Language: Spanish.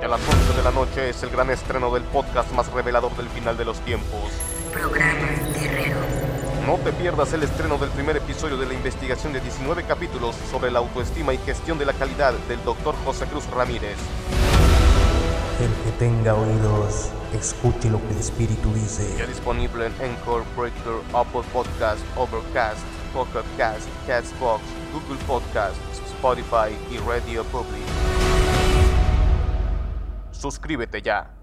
Hoy a las 11 de la noche es el gran estreno del podcast más revelador del final de los tiempos. Programa Guerrero. No te pierdas el estreno del primer episodio de la investigación de 19 capítulos sobre la autoestima y gestión de la calidad del Dr. José Cruz Ramírez. El que tenga oídos, escuche lo que el espíritu dice. Ya disponible en Encore, Breaker, Apple Podcast, Overcast, Pocket Cast, Castbox, Google Podcast, Spotify y Radio Public. Suscríbete ya.